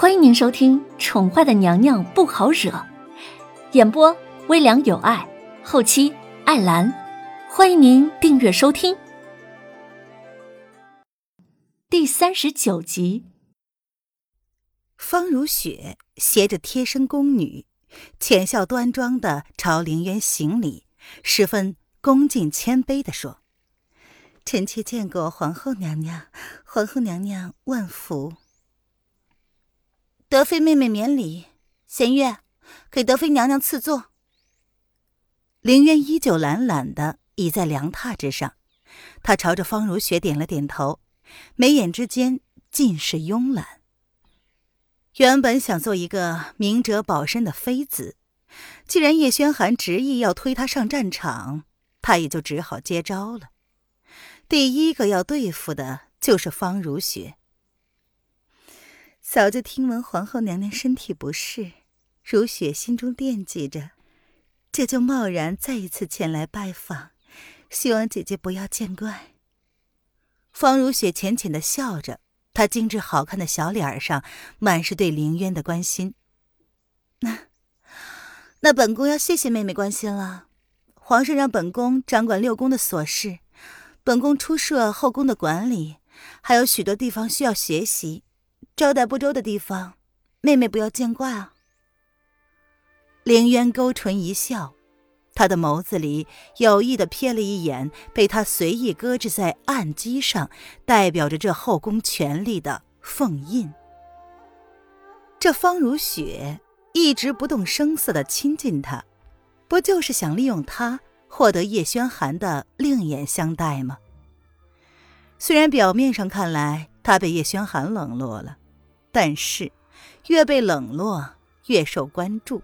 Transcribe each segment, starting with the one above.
欢迎您收听《宠坏的娘娘不好惹》，演播微凉有爱，后期艾兰。欢迎您订阅收听。第三十九集，方如雪携着贴身宫女，浅笑端庄的朝凌渊行礼，十分恭敬谦卑的说：“臣妾见过皇后娘娘，皇后娘娘万福。”德妃妹妹免礼，弦月给德妃娘娘赐座。凌渊依旧懒懒的倚在凉榻之上，他朝着方如雪点了点头，眉眼之间尽是慵懒。原本想做一个明哲保身的妃子，既然叶轩寒执意要推她上战场，他也就只好接招了。第一个要对付的就是方如雪。早就听闻皇后娘娘身体不适，如雪心中惦记着，这就贸然再一次前来拜访，希望姐姐不要见怪。方如雪浅浅的笑着，她精致好看的小脸上满是对凌渊的关心。那，那本宫要谢谢妹妹关心了。皇上让本宫掌管六宫的琐事，本宫出设后宫的管理，还有许多地方需要学习。招待不周的地方，妹妹不要见怪啊。凌渊勾唇一笑，他的眸子里有意的瞥了一眼被他随意搁置在案几上，代表着这后宫权力的凤印。这方如雪一直不动声色的亲近他，不就是想利用他获得叶轩寒的另眼相待吗？虽然表面上看来，他被叶轩寒冷落了。但是，越被冷落，越受关注。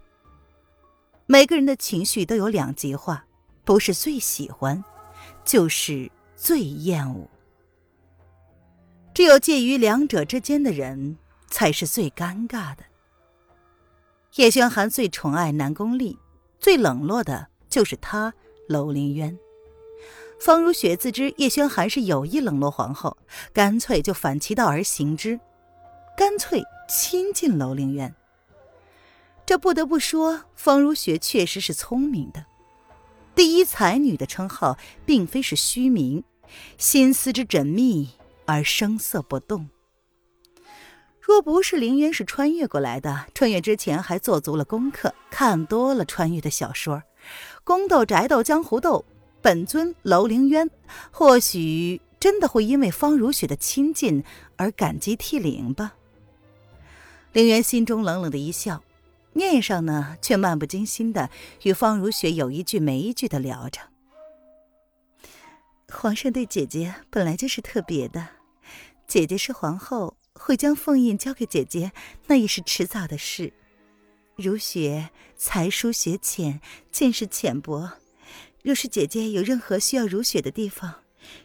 每个人的情绪都有两极化，不是最喜欢，就是最厌恶。只有介于两者之间的人，才是最尴尬的。叶轩寒最宠爱南宫丽，最冷落的就是他楼凌渊。方如雪自知叶轩寒是有意冷落皇后，干脆就反其道而行之。干脆亲近楼凌渊。这不得不说，方如雪确实是聪明的。第一才女的称号并非是虚名，心思之缜密而声色不动。若不是凌渊是穿越过来的，穿越之前还做足了功课，看多了穿越的小说，宫斗、宅斗、江湖斗，本尊楼凌渊或许真的会因为方如雪的亲近而感激涕零吧。凌渊心中冷冷的一笑，面上呢却漫不经心的与方如雪有一句没一句的聊着。皇上对姐姐本来就是特别的，姐姐是皇后，会将凤印交给姐姐，那也是迟早的事。如雪才疏学浅，见识浅薄，若是姐姐有任何需要如雪的地方，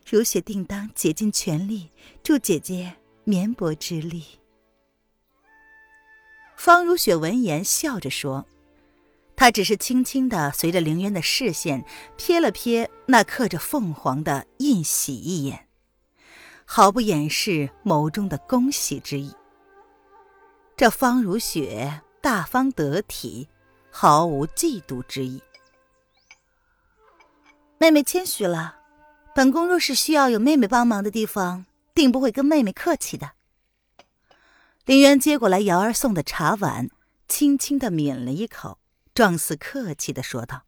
如雪定当竭尽全力助姐姐绵薄之力。方如雪闻言，笑着说：“她只是轻轻的随着凌渊的视线瞥了瞥那刻着凤凰的印玺一眼，毫不掩饰眸中的恭喜之意。这方如雪大方得体，毫无嫉妒之意。妹妹谦虚了，本宫若是需要有妹妹帮忙的地方，定不会跟妹妹客气的。”林渊接过来瑶儿送的茶碗，轻轻的抿了一口，状似客气的说道：“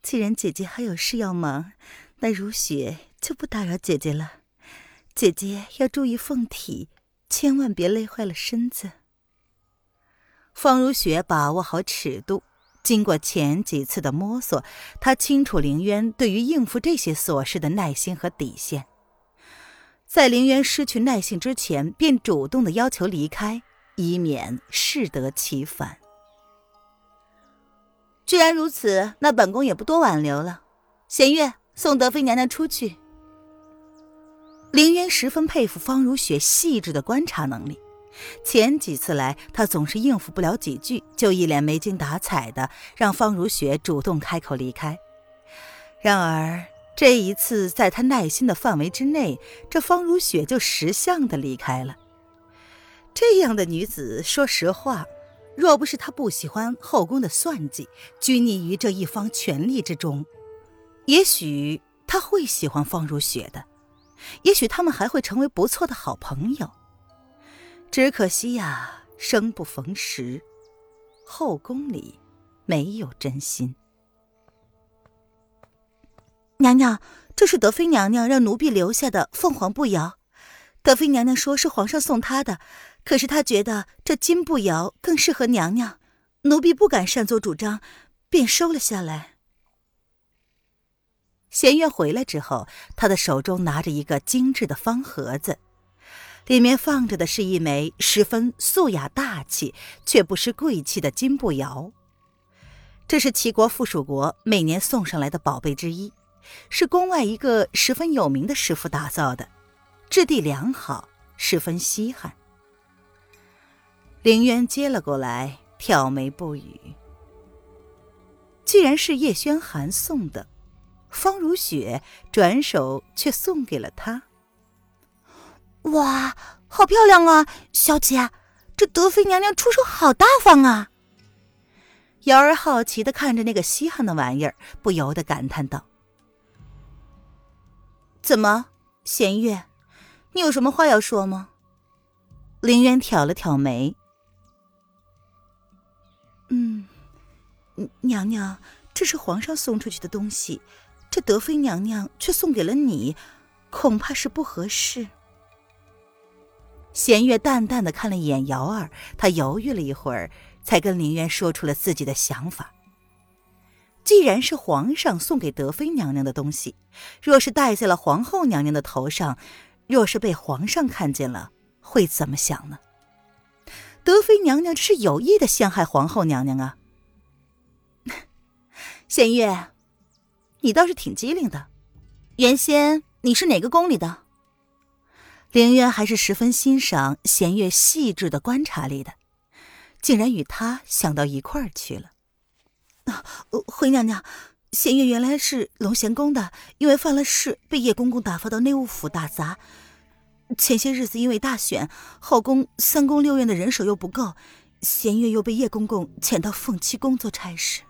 既然姐姐还有事要忙，那如雪就不打扰姐姐了。姐姐要注意凤体，千万别累坏了身子。”方如雪把握好尺度，经过前几次的摸索，她清楚林渊对于应付这些琐事的耐心和底线。在凌渊失去耐性之前，便主动的要求离开，以免适得其反。既然如此，那本宫也不多挽留了。弦月，送德妃娘娘出去。凌渊十分佩服方如雪细致的观察能力。前几次来，他总是应付不了几句，就一脸没精打采的让方如雪主动开口离开。然而。这一次，在他耐心的范围之内，这方如雪就识相的离开了。这样的女子，说实话，若不是她不喜欢后宫的算计，拘泥于这一方权力之中，也许她会喜欢方如雪的，也许他们还会成为不错的好朋友。只可惜呀，生不逢时，后宫里没有真心。娘娘，这是德妃娘娘让奴婢留下的凤凰步摇。德妃娘娘说是皇上送她的，可是她觉得这金步摇更适合娘娘，奴婢不敢擅作主张，便收了下来。弦月回来之后，她的手中拿着一个精致的方盒子，里面放着的是一枚十分素雅大气却不失贵气的金步摇。这是齐国附属国每年送上来的宝贝之一，是宫外一个十分有名的师傅打造的。质地良好，十分稀罕。凌渊接了过来，挑眉不语。既然是叶轩寒送的，方如雪转手却送给了他。哇，好漂亮啊，小姐，这德妃娘娘出手好大方啊！瑶儿好奇的看着那个稀罕的玩意儿，不由得感叹道：“怎么，弦月？”你有什么话要说吗？林渊挑了挑眉。嗯，娘娘，这是皇上送出去的东西，这德妃娘娘却送给了你，恐怕是不合适。弦月淡淡的看了一眼瑶儿，她犹豫了一会儿，才跟林渊说出了自己的想法。既然是皇上送给德妃娘娘的东西，若是戴在了皇后娘娘的头上，若是被皇上看见了，会怎么想呢？德妃娘娘这是有意的陷害皇后娘娘啊！弦月，你倒是挺机灵的。原先你是哪个宫里的？凌渊还是十分欣赏弦月细致的观察力的，竟然与他想到一块儿去了。回娘娘。弦月原来是龙贤宫的，因为犯了事，被叶公公打发到内务府打杂。前些日子因为大选，后宫三宫六院的人手又不够，弦月又被叶公公遣到凤栖宫做差事。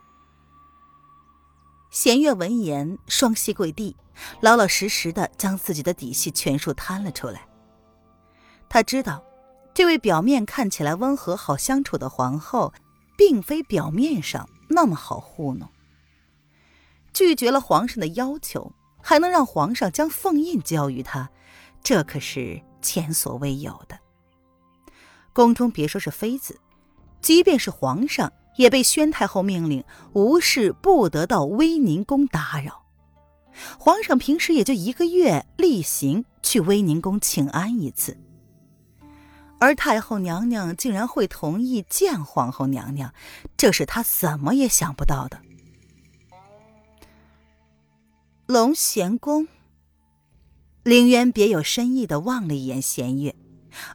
弦月闻言，双膝跪地，老老实实的将自己的底细全数摊了出来。他知道，这位表面看起来温和好相处的皇后，并非表面上那么好糊弄。拒绝了皇上的要求，还能让皇上将凤印交于他，这可是前所未有的。宫中别说是妃子，即便是皇上，也被宣太后命令无事不得到威宁宫打扰。皇上平时也就一个月例行去威宁宫请安一次，而太后娘娘竟然会同意见皇后娘娘，这是他怎么也想不到的。龙贤宫，凌渊别有深意的望了一眼弦月，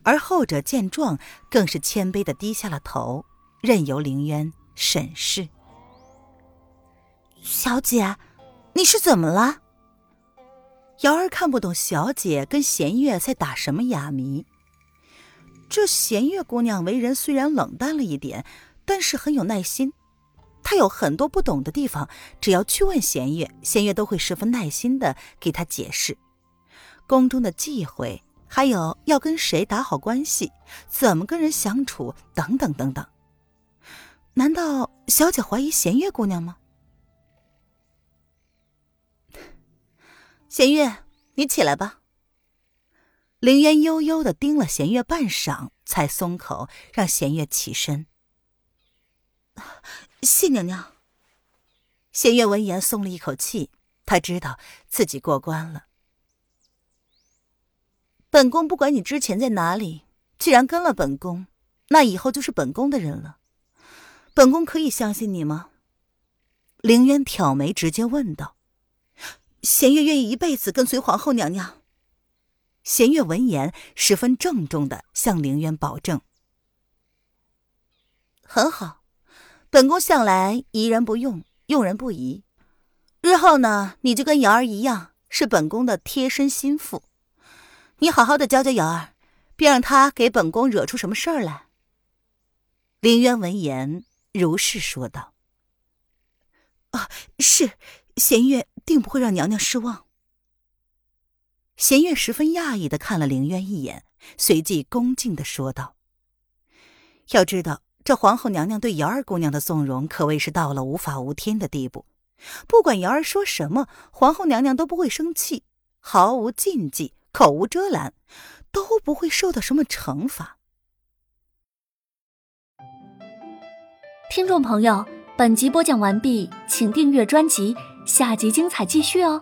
而后者见状，更是谦卑的低下了头，任由凌渊审视。小姐，你是怎么了？瑶儿看不懂小姐跟弦月在打什么哑谜。这弦月姑娘为人虽然冷淡了一点，但是很有耐心。他有很多不懂的地方，只要去问弦月，弦月都会十分耐心的给他解释。宫中的忌讳，还有要跟谁打好关系，怎么跟人相处，等等等等。难道小姐怀疑弦月姑娘吗？弦月，你起来吧。凌渊悠悠的盯了弦月半晌，才松口，让弦月起身。谢娘娘。弦月闻言松了一口气，他知道自己过关了。本宫不管你之前在哪里，既然跟了本宫，那以后就是本宫的人了。本宫可以相信你吗？凌渊挑眉，直接问道：“弦月愿意一辈子跟随皇后娘娘。”弦月闻言，十分郑重的向凌渊保证：“很好。”本宫向来疑人不用，用人不疑。日后呢，你就跟瑶儿一样，是本宫的贴身心腹。你好好的教教瑶儿，别让他给本宫惹出什么事儿来。林渊闻言如是说道：“啊，是，弦月定不会让娘娘失望。”弦月十分讶异的看了凌渊一眼，随即恭敬的说道：“要知道，这皇后娘娘对瑶儿姑娘的纵容可谓是到了无法无天的地步。不管瑶儿说什么，皇后娘娘都不会生气，毫无禁忌，口无遮拦，都不会受到什么惩罚。”听众朋友，本集播讲完毕，请订阅专辑，下集精彩继续哦。